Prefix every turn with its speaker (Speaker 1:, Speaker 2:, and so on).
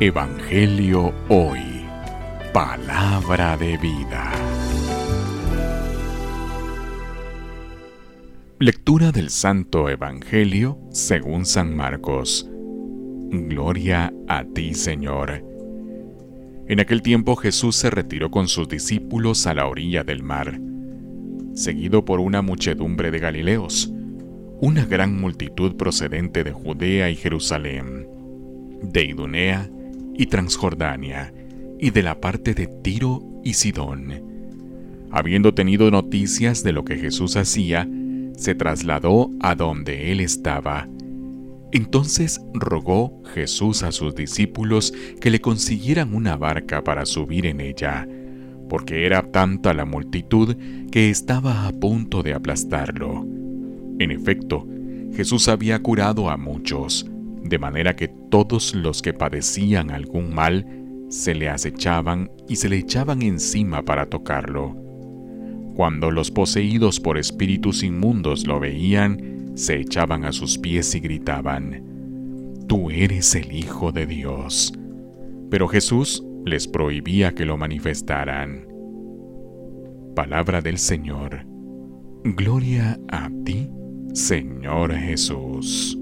Speaker 1: Evangelio Hoy. Palabra de vida. Lectura del Santo Evangelio según San Marcos. Gloria a ti, Señor. En aquel tiempo Jesús se retiró con sus discípulos a la orilla del mar, seguido por una muchedumbre de Galileos, una gran multitud procedente de Judea y Jerusalén, de Idunea y Transjordania, y de la parte de Tiro y Sidón. Habiendo tenido noticias de lo que Jesús hacía, se trasladó a donde él estaba. Entonces rogó Jesús a sus discípulos que le consiguieran una barca para subir en ella, porque era tanta la multitud que estaba a punto de aplastarlo. En efecto, Jesús había curado a muchos, de manera que todos los que padecían algún mal se le acechaban y se le echaban encima para tocarlo. Cuando los poseídos por espíritus inmundos lo veían, se echaban a sus pies y gritaban, Tú eres el Hijo de Dios. Pero Jesús les prohibía que lo manifestaran. Palabra del Señor. Gloria a ti, Señor Jesús.